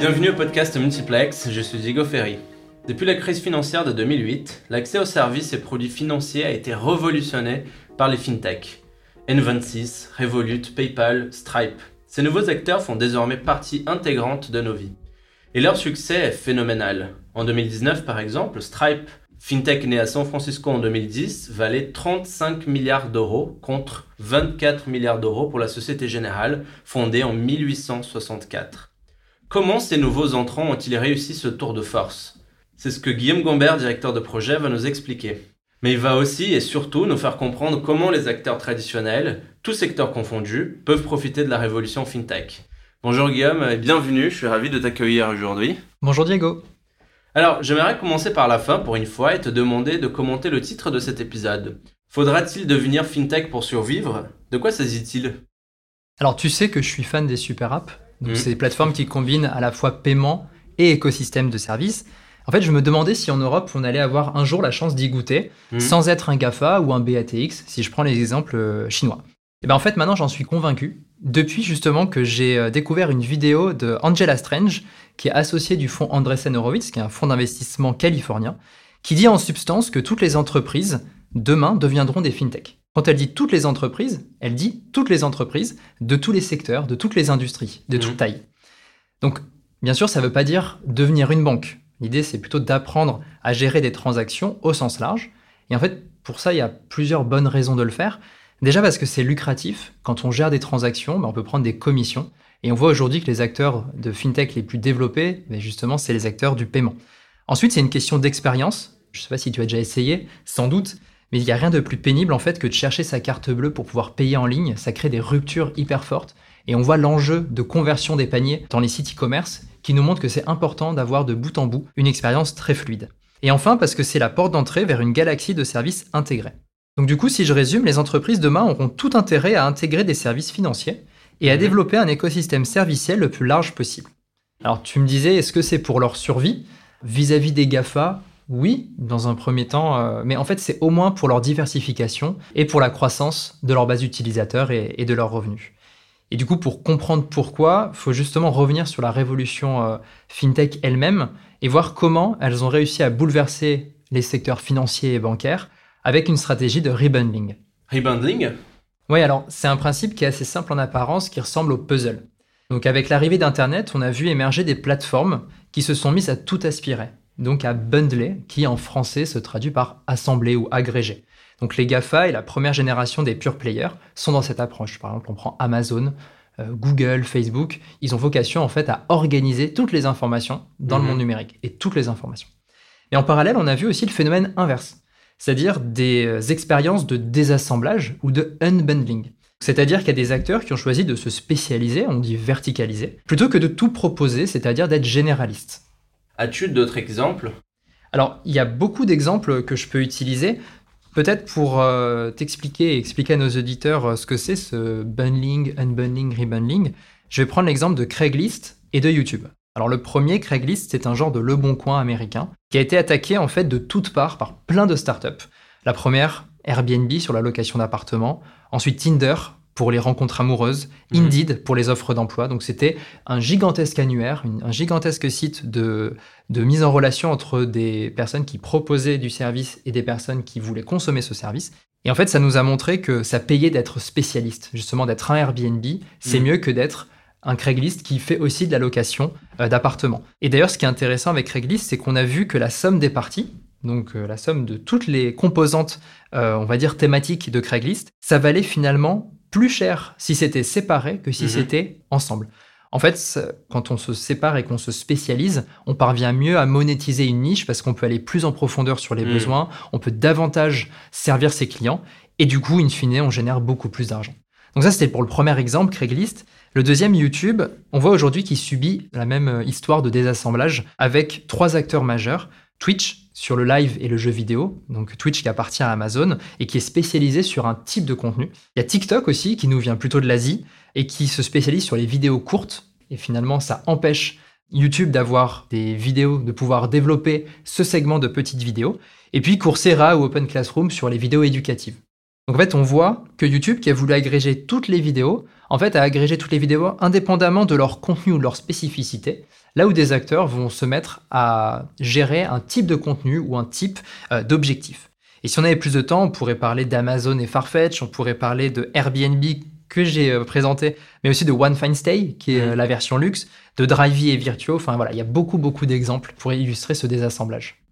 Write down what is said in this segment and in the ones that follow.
Bienvenue au podcast Multiplex, je suis Diego Ferry. Depuis la crise financière de 2008, l'accès aux services et produits financiers a été révolutionné par les fintechs. N26, Revolut, PayPal, Stripe. Ces nouveaux acteurs font désormais partie intégrante de nos vies. Et leur succès est phénoménal. En 2019 par exemple, Stripe, fintech né à San Francisco en 2010, valait 35 milliards d'euros contre 24 milliards d'euros pour la Société Générale, fondée en 1864. Comment ces nouveaux entrants ont-ils réussi ce tour de force? C'est ce que Guillaume Gombert, directeur de projet, va nous expliquer. Mais il va aussi et surtout nous faire comprendre comment les acteurs traditionnels, tous secteurs confondus, peuvent profiter de la révolution FinTech. Bonjour Guillaume et bienvenue, je suis ravi de t'accueillir aujourd'hui. Bonjour Diego. Alors, j'aimerais commencer par la fin pour une fois et te demander de commenter le titre de cet épisode. Faudra-t-il devenir FinTech pour survivre? De quoi s'agit-il? Alors, tu sais que je suis fan des super apps donc, Mhm. c'est des plateformes qui combinent à la fois paiement et écosystème de services. En fait, je me demandais si en Europe, on allait avoir un jour la chance d'y goûter, Mhm. sans être un GAFA ou un BATX, si je prends les exemples euh, chinois. Et ben en fait, maintenant, j'en suis convaincu, depuis justement que j'ai euh, découvert une vidéo de Angela Strange, qui est associée du fonds Andreessen Horowitz, qui est un fonds d'investissement californien, qui dit en substance que toutes les entreprises, demain, deviendront des fintech. Quand elle dit toutes les entreprises, elle dit toutes les entreprises de tous les secteurs, de toutes les industries, de Mhm. toute taille. Donc, bien sûr, ça ne veut pas dire devenir une banque. L'idée, c'est plutôt d'apprendre à gérer des transactions au sens large. Et en fait, pour ça, il y a plusieurs bonnes raisons de le faire. Déjà parce que c'est lucratif. Quand on gère des transactions, ben, on peut prendre des commissions. Et on voit aujourd'hui que les acteurs de fintech les plus développés, ben, justement, c'est les acteurs du paiement. Ensuite, c'est une question d'expérience. Je ne sais pas si tu as déjà essayé, sans doute. Mais il n'y a rien de plus pénible en fait que de chercher sa carte bleue pour pouvoir payer en ligne. Ça crée des ruptures hyper fortes. Et on voit l'enjeu de conversion des paniers dans les sites e-commerce qui nous montre que c'est important d'avoir de bout en bout une expérience très fluide. Et enfin parce que c'est la porte d'entrée vers une galaxie de services intégrés. Donc du coup, si je résume, les entreprises demain auront tout intérêt à intégrer des services financiers et à Mhm. développer un écosystème serviciel le plus large possible. Alors tu me disais, est-ce que c'est pour leur survie? Vis-à-vis des GAFA, oui, dans un premier temps, euh, mais en fait c'est au moins pour leur diversification et pour la croissance de leur base d'utilisateurs et, et de leurs revenus. Et du coup, pour comprendre pourquoi, il faut justement revenir sur la révolution euh, fintech elle-même et voir comment elles ont réussi à bouleverser les secteurs financiers et bancaires avec une stratégie de rebundling. Rebundling? Oui, alors c'est un principe qui est assez simple en apparence, qui ressemble au puzzle. Donc avec l'arrivée d'Internet, on a vu émerger des plateformes qui se sont mises à tout aspirer, donc à bundler, qui en français se traduit par assembler ou agréger. Donc les GAFA et la première génération des pure players sont dans cette approche. Par exemple, on prend Amazon, euh, Google, Facebook, ils ont vocation en fait à organiser toutes les informations dans Mhm. le monde numérique et toutes les informations. Et en parallèle, on a vu aussi le phénomène inverse, c'est-à-dire des euh, expériences de désassemblage ou de unbundling. C'est-à-dire qu'il y a des acteurs qui ont choisi de se spécialiser, on dit verticaliser, plutôt que de tout proposer, c'est-à-dire d'être généraliste. As-tu d'autres exemples? Alors, il y a beaucoup d'exemples que je peux utiliser. Peut-être pour euh, t'expliquer et expliquer à nos auditeurs euh, ce que c'est ce bundling, unbundling, rebundling, je vais prendre l'exemple de Craigslist et de YouTube. Alors le premier, Craigslist, c'est un genre de Le Bon Coin américain qui a été attaqué en fait de toutes parts par plein de startups. La première, Airbnb sur la location d'appartements. Ensuite Tinder pour les rencontres amoureuses. Mhm. Indeed pour les offres d'emploi. Donc c'était un gigantesque annuaire, une- un gigantesque site de, de mise en relation entre des personnes qui proposaient du service et des personnes qui voulaient consommer ce service. Et en fait, ça nous a montré que ça payait d'être spécialiste, justement d'être un Airbnb, c'est Mhm. mieux que d'être un Craigslist qui fait aussi de la location euh, d'appartements. Et d'ailleurs, ce qui est intéressant avec Craigslist, c'est qu'on a vu que la somme des parties, donc euh, la somme de toutes les composantes, euh, on va dire thématiques de Craigslist, ça valait finalement plus cher si c'était séparé que si Mhm. c'était ensemble. En fait, quand on se sépare et qu'on se spécialise, on parvient mieux à monétiser une niche parce qu'on peut aller plus en profondeur sur les Mhm. besoins, on peut davantage servir ses clients et du coup, in fine, on génère beaucoup plus d'argent. Donc ça, c'était pour le premier exemple, Craigslist. Le deuxième, YouTube, on voit aujourd'hui qu'il subit la même euh, histoire de désassemblage avec trois acteurs majeurs. Twitch sur le live et le jeu vidéo, donc Twitch qui appartient à Amazon et qui est spécialisé sur un type de contenu. Il y a TikTok aussi qui nous vient plutôt de l'Asie et qui se spécialise sur les vidéos courtes et finalement ça empêche YouTube d'avoir des vidéos, de pouvoir développer ce segment de petites vidéos. Et puis Coursera ou Open Classroom sur les vidéos éducatives. Donc en fait, on voit que YouTube, qui a voulu agréger toutes les vidéos, en fait, a agrégé toutes les vidéos indépendamment de leur contenu ou de leur spécificité, là où des acteurs vont se mettre à gérer un type de contenu ou un type euh, d'objectif. Et si on avait plus de temps, on pourrait parler d'Amazon et Farfetch, on pourrait parler de Airbnb que j'ai euh, présenté, mais aussi de One Fine Stay, qui est mmh. la version luxe, de Drivey et Virtuo. Enfin voilà, il y a beaucoup, beaucoup d'exemples pour illustrer ce désassemblage.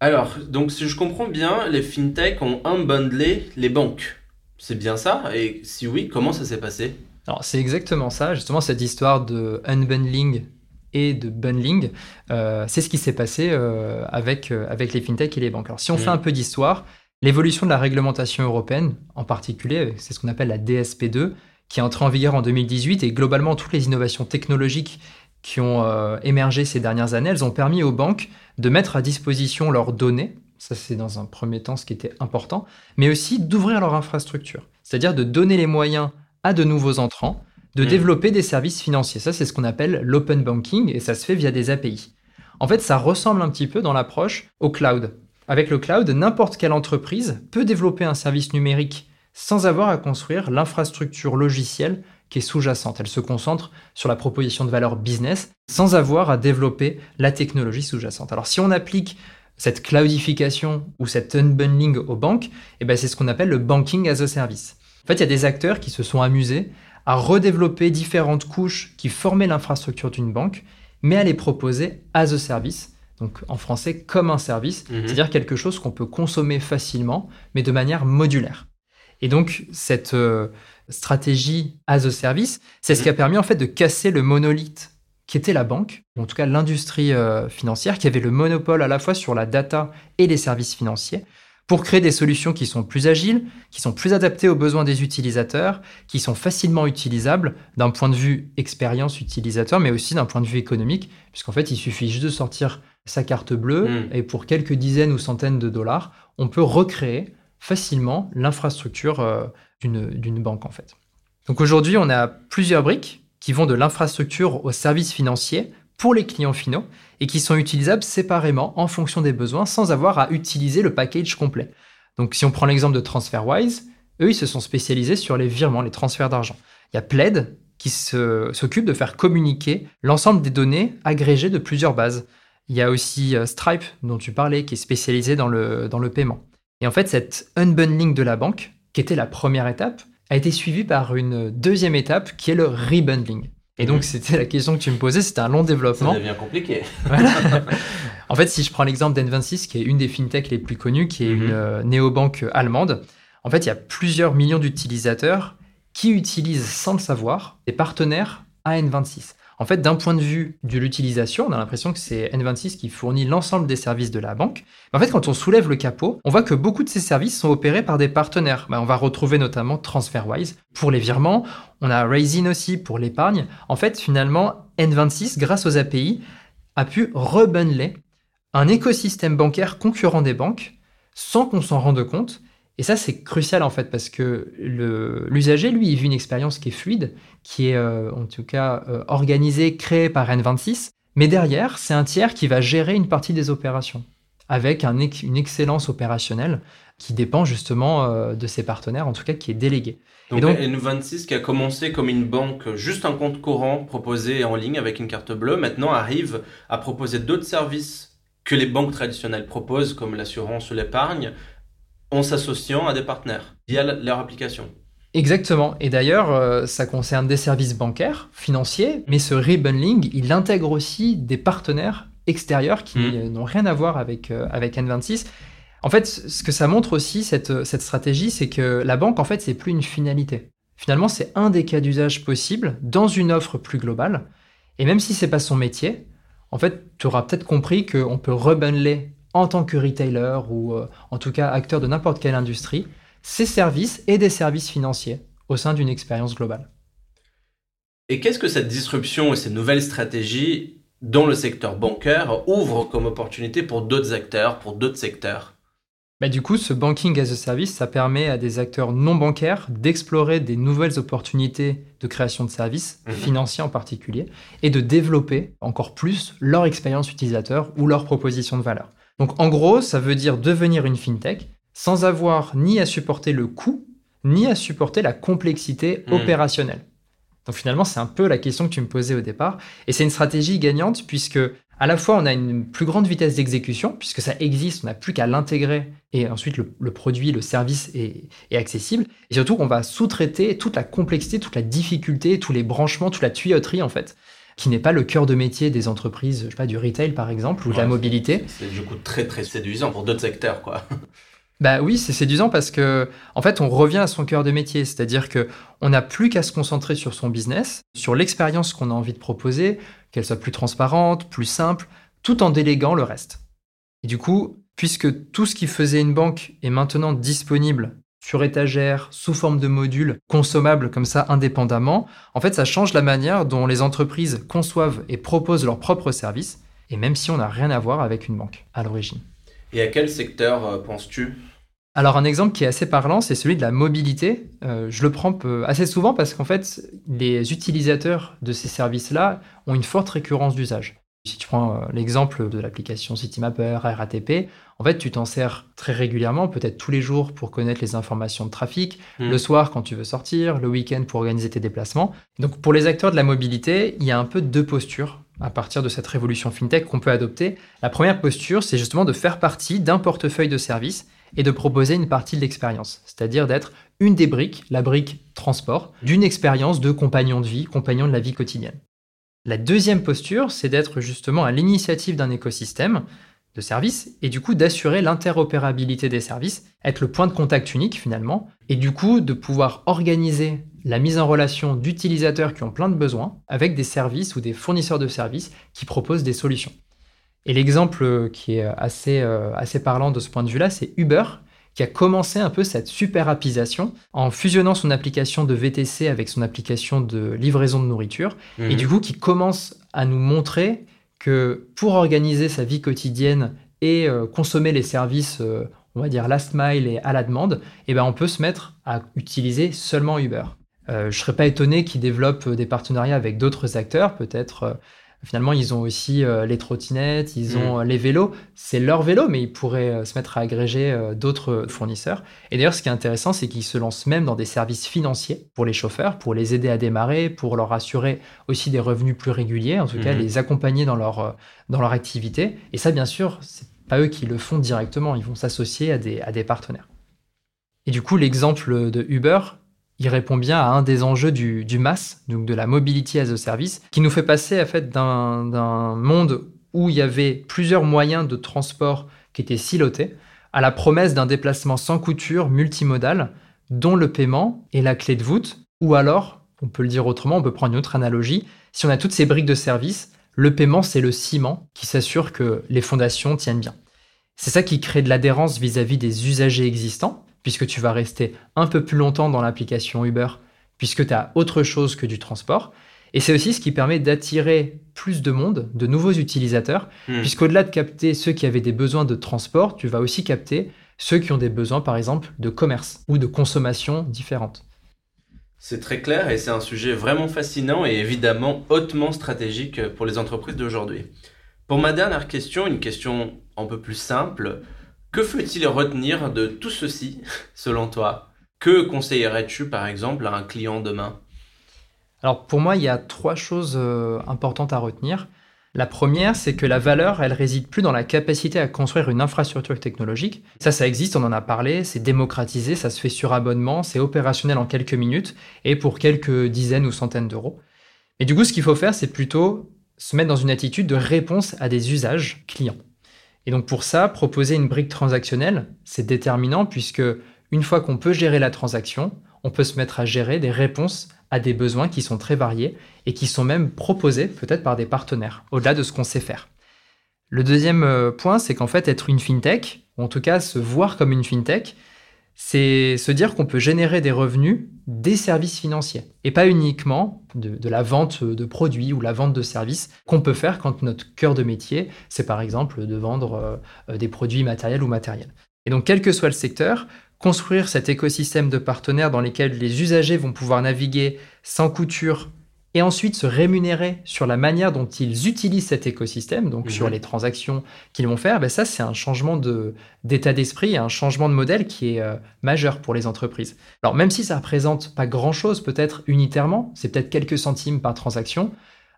Alors, donc si je comprends bien, les fintechs ont unbundlé les banques. C'est bien ça? Et si oui, comment ça s'est passé? Alors, c'est exactement ça. Justement, cette histoire de unbundling et de bundling, euh, c'est ce qui s'est passé euh, avec, euh, avec les fintechs et les banques. Alors, si on fait mm. un peu d'histoire, l'évolution de la réglementation européenne, en particulier, c'est ce qu'on appelle la DSP2, qui est entrée en vigueur en 2018, et globalement, toutes les innovations technologiques qui ont émergé ces dernières années, elles ont permis aux banques de mettre à disposition leurs données, ça c'est dans un premier temps ce qui était important, mais aussi d'ouvrir leur infrastructure, c'est-à-dire de donner les moyens à de nouveaux entrants de mmh. développer des services financiers. Ça c'est ce qu'on appelle l'open banking et ça se fait via des API. En fait, ça ressemble un petit peu dans l'approche au cloud. Avec le cloud, n'importe quelle entreprise peut développer un service numérique sans avoir à construire l'infrastructure logicielle qui est sous-jacente. Elle se concentre sur la proposition de valeur business sans avoir à développer la technologie sous-jacente. Alors si on applique cette cloudification ou cet unbundling aux banques, eh ben c'est ce qu'on appelle le banking as a service. En fait, il y a des acteurs qui se sont amusés à redévelopper différentes couches qui formaient l'infrastructure d'une banque, mais à les proposer as a service, donc en français comme un service, mhm. c'est-à-dire quelque chose qu'on peut consommer facilement, mais de manière modulaire. Et donc cette euh, stratégie as a service, c'est ce qui a mhm. permis en fait de casser le monolithe qui était la banque, ou en tout cas l'industrie euh, financière, qui avait le monopole à la fois sur la data et les services financiers, pour créer des solutions qui sont plus agiles, qui sont plus adaptées aux besoins des utilisateurs, qui sont facilement utilisables d'un point de vue expérience utilisateur, mais aussi d'un point de vue économique, puisqu'en fait, il suffit juste de sortir sa carte bleue hmm. et pour quelques dizaines ou centaines de dollars, on peut recréer facilement l'infrastructure euh, d'une banque en fait. Donc aujourd'hui, on a plusieurs briques qui vont de l'infrastructure aux services financiers pour les clients finaux et qui sont utilisables séparément en fonction des besoins sans avoir à utiliser le package complet. Donc si on prend l'exemple de TransferWise, eux, ils se sont spécialisés sur les virements, les transferts d'argent. Il y a Plaid qui s'occupe de faire communiquer l'ensemble des données agrégées de plusieurs bases. Il y a aussi euh, Stripe, dont tu parlais, qui est spécialisé dans le, dans le paiement. Et en fait, cette unbundling de la banque, qui était la première étape, a été suivi par une deuxième étape qui est le rebundling. Et donc, mhm. c'était la question que tu me posais, c'était un long développement. Ça devient compliqué. en fait, si je prends l'exemple d'N26, qui est une des fintechs les plus connues, qui est mhm. une euh, néobanque allemande, en fait, il y a plusieurs millions d'utilisateurs qui utilisent sans le savoir des partenaires à N26. En fait, d'un point de vue de l'utilisation, on a l'impression que c'est N26 qui fournit l'ensemble des services de la banque. Mais en fait, quand on soulève le capot, on voit que beaucoup de ces services sont opérés par des partenaires. Bah, on va retrouver notamment TransferWise pour les virements. On a Raisin aussi pour l'épargne. En fait, finalement, N26, grâce aux API, a pu rebundler un écosystème bancaire concurrent des banques sans qu'on s'en rende compte et ça, c'est crucial en fait, parce que l'usager, lui, il vit une expérience qui est fluide, qui est euh, en tout cas euh, organisée, créée par N26. Mais derrière, c'est un tiers qui va gérer une partie des opérations, avec un, une excellence opérationnelle qui dépend justement euh, de ses partenaires, en tout cas qui est déléguée. Donc, donc N26 qui a commencé comme une banque, juste un compte courant proposé en ligne avec une carte bleue, maintenant arrive à proposer d'autres services que les banques traditionnelles proposent, comme l'assurance ou l'épargne, en s'associant à des partenaires via leur application. Exactement. Et d'ailleurs, euh, ça concerne des services bancaires, financiers, mais ce rebundling, il intègre aussi des partenaires extérieurs qui mmh. n'ont rien à voir avec, euh, avec N26. En fait, ce que ça montre aussi, cette, cette stratégie, c'est que la banque, en fait, c'est plus une finalité. Finalement, c'est un des cas d'usage possibles dans une offre plus globale. Et même si c'est pas son métier, en fait, tu auras peut-être compris qu'on peut rebundler en tant que retailer ou euh, en tout cas acteur de n'importe quelle industrie, ces services et des services financiers au sein d'une expérience globale. Et qu'est-ce que cette disruption et ces nouvelles stratégies dans le secteur bancaire ouvrent comme opportunité pour d'autres acteurs, pour d'autres secteurs? Bah, du coup, ce banking as a service, ça permet à des acteurs non bancaires d'explorer des nouvelles opportunités de création de services, mhm. financiers en particulier, et de développer encore plus leur expérience utilisateur ou leur proposition de valeur. Donc en gros, ça veut dire devenir une fintech sans avoir ni à supporter le coût, ni à supporter la complexité hmm. opérationnelle. Donc finalement, c'est un peu la question que tu me posais au départ. Et c'est une stratégie gagnante puisque à la fois on a une plus grande vitesse d'exécution, puisque ça existe, on n'a plus qu'à l'intégrer, et ensuite le, produit, le service est, accessible. Et surtout qu'on va sous-traiter toute la complexité, toute la difficulté, tous les branchements, toute la tuyauterie en fait qui n'est pas le cœur de métier des entreprises, je sais pas, du retail par exemple, ou de la mobilité. C'est du coup très très séduisant pour d'autres secteurs, quoi. Bah oui, c'est séduisant parce que en fait, on revient à son cœur de métier, c'est-à-dire que on n'a plus qu'à se concentrer sur son business, sur l'expérience qu'on a envie de proposer, qu'elle soit plus transparente, plus simple, tout en déléguant le reste. Et du coup, puisque tout ce qui faisait une banque est maintenant disponible sur étagère, sous forme de modules, consommables comme ça indépendamment, en fait, ça change la manière dont les entreprises conçoivent et proposent leurs propres services, et même si on n'a rien à voir avec une banque à l'origine. Et à quel secteur euh, penses-tu? Alors un exemple qui est assez parlant, c'est celui de la mobilité. Euh, je le prends assez souvent parce qu'en fait, les utilisateurs de ces services-là ont une forte récurrence d'usage. Si tu prends euh, l'exemple de l'application CityMapper, RATP, en fait, tu t'en sers très régulièrement, peut-être tous les jours pour connaître les informations de trafic, mmh. le soir quand tu veux sortir, le week-end pour organiser tes déplacements. Donc pour les acteurs de la mobilité, il y a un peu deux postures à partir de cette révolution fintech qu'on peut adopter. La première posture, c'est justement de faire partie d'un portefeuille de services et de proposer une partie de l'expérience, c'est-à-dire d'être une des briques, la brique transport, d'une expérience de compagnon de vie, compagnon de la vie quotidienne. La deuxième posture, c'est d'être justement à l'initiative d'un écosystème de services et du coup d'assurer l'interopérabilité des services, être le point de contact unique finalement, et du coup de pouvoir organiser la mise en relation d'utilisateurs qui ont plein de besoins avec des services ou des fournisseurs de services qui proposent des solutions. Et l'exemple qui est assez, euh, assez parlant de ce point de vue-là, c'est Uber, qui a commencé un peu cette super apisation en fusionnant son application de VTC avec son application de livraison de nourriture, et mhm. du coup qui commence à nous montrer que pour organiser sa vie quotidienne et euh, consommer les services, euh, on va dire last mile et à la demande, eh ben on peut se mettre à utiliser seulement Uber. Euh, je ne serais pas étonné qu'ils développent des partenariats avec d'autres acteurs, peut-être Finalement, ils ont aussi euh, les trottinettes, ils ont mm. euh, les vélos. C'est leur vélo, mais ils pourraient euh, se mettre à agréger d'autres fournisseurs. Et d'ailleurs, ce qui est intéressant, c'est qu'ils se lancent même dans des services financiers pour les chauffeurs, pour les aider à démarrer, pour leur assurer aussi des revenus plus réguliers, en tout cas mm-hmm. les accompagner dans leur, dans leur activité. Et ça, bien sûr, c'est pas eux qui le font directement, ils vont s'associer à des, à des partenaires. Et du coup, l'exemple de Uber, il répond bien à un des enjeux du, du MAS, donc de la Mobility as a Service, qui nous fait passer en fait, d'un monde où il y avait plusieurs moyens de transport qui étaient silotés à la promesse d'un déplacement sans couture multimodal dont le paiement est la clé de voûte, ou alors, on peut le dire autrement, on peut prendre une autre analogie, si on a toutes ces briques de service, le paiement c'est le ciment qui s'assure que les fondations tiennent bien. C'est ça qui crée de l'adhérence vis-à-vis des usagers existants, puisque tu vas rester un peu plus longtemps dans l'application Uber, puisque tu as autre chose que du transport. Et c'est aussi ce qui permet d'attirer plus de monde, de nouveaux utilisateurs, hmm. puisqu'au-delà de capter ceux qui avaient des besoins de transport, tu vas aussi capter ceux qui ont des besoins, par exemple, de commerce ou de consommation différentes. C'est très clair et c'est un sujet vraiment fascinant et évidemment hautement stratégique pour les entreprises d'aujourd'hui. Pour ma dernière question, une question un peu plus simple, que faut-il retenir de tout ceci, selon toi? Que conseillerais-tu, par exemple, à un client demain? Alors, pour moi, il y a trois choses euh, importantes à retenir. La première, c'est que la valeur, elle réside plus dans la capacité à construire une infrastructure technologique. Ça, ça existe, on en a parlé, c'est démocratisé, ça se fait sur abonnement, c'est opérationnel en quelques minutes et pour quelques dizaines ou centaines d'euros. Mais du coup, ce qu'il faut faire, c'est plutôt se mettre dans une attitude de réponse à des usages clients. Et donc pour ça, proposer une brique transactionnelle, c'est déterminant puisque une fois qu'on peut gérer la transaction, on peut se mettre à gérer des réponses à des besoins qui sont très variés et qui sont même proposés peut-être par des partenaires, au-delà de ce qu'on sait faire. Le deuxième euh, point, c'est qu'en fait, être une fintech, ou en tout cas se voir comme une fintech, c'est se dire qu'on peut générer des revenus des services financiers et pas uniquement de, la vente de produits ou la vente de services qu'on peut faire quand notre cœur de métier, c'est par exemple de vendre euh, des produits matériels ou matériels. Et donc, quel que soit le secteur, construire cet écosystème de partenaires dans lesquels les usagers vont pouvoir naviguer sans couture et ensuite se rémunérer sur la manière dont ils utilisent cet écosystème, donc sur Mhm. les transactions qu'ils vont faire, ben ça c'est un changement de- d'état d'esprit, un changement de modèle qui est euh, majeur pour les entreprises. Alors même si ça représente pas grand-chose peut-être unitairement, c'est peut-être quelques centimes par transaction,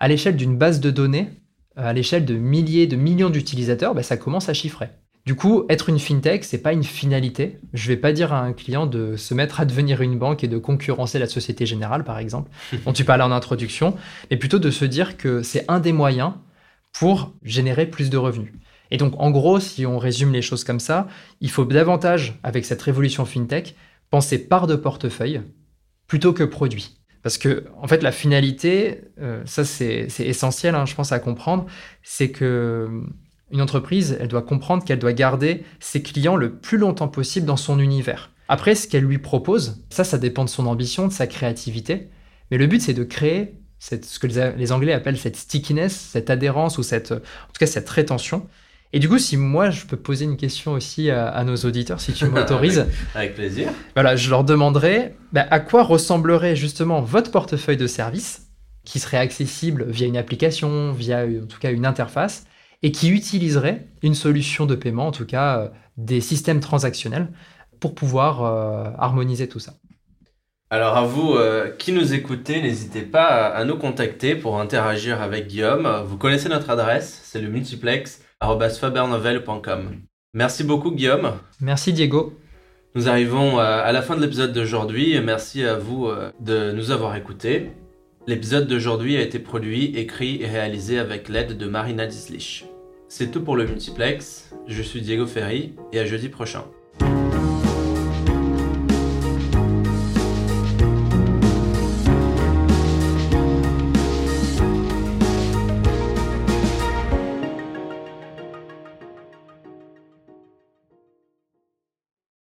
à l'échelle d'une base de données, à l'échelle de milliers, de millions d'utilisateurs, ben ça commence à chiffrer. Du coup, être une fintech, c'est pas une finalité. Je vais pas dire à un client de se mettre à devenir une banque et de concurrencer la Société Générale, par exemple, dont tu parlais en introduction, mais plutôt de se dire que c'est un des moyens pour générer plus de revenus. Et donc, en gros, si on résume les choses comme ça, il faut davantage, avec cette révolution fintech, penser part de portefeuille plutôt que produit. Parce que, en fait, la finalité, euh, ça c'est essentiel, hein, je pense, à comprendre, c'est que une entreprise, elle doit comprendre qu'elle doit garder ses clients le plus longtemps possible dans son univers. Après, ce qu'elle lui propose, ça, ça dépend de son ambition, de sa créativité. Mais le but, c'est de créer cette, ce que les, Anglais appellent cette stickiness, cette adhérence ou cette, en tout cas cette rétention. Et du coup, si moi, je peux poser une question aussi à, à nos auditeurs, si tu m'autorises, Avec plaisir. voilà, je leur demanderais bah, à quoi ressemblerait justement votre portefeuille de services qui serait accessible via une application, via en tout cas une interface, et qui utiliserait une solution de paiement, en tout cas euh, des systèmes transactionnels, pour pouvoir euh, harmoniser tout ça. Alors à vous euh, qui nous écoutez, n'hésitez pas à, nous contacter pour interagir avec Guillaume. Vous connaissez notre adresse, c'est le multiplex@fabernovel.com. Merci beaucoup Guillaume. Merci Diego. Nous arrivons à la fin de l'épisode d'aujourd'hui merci à vous de nous avoir écoutés. L'épisode d'aujourd'hui a été produit, écrit et réalisé avec l'aide de Marina Dislich. C'est tout pour le multiplex. Je suis Diego Ferry et à jeudi prochain.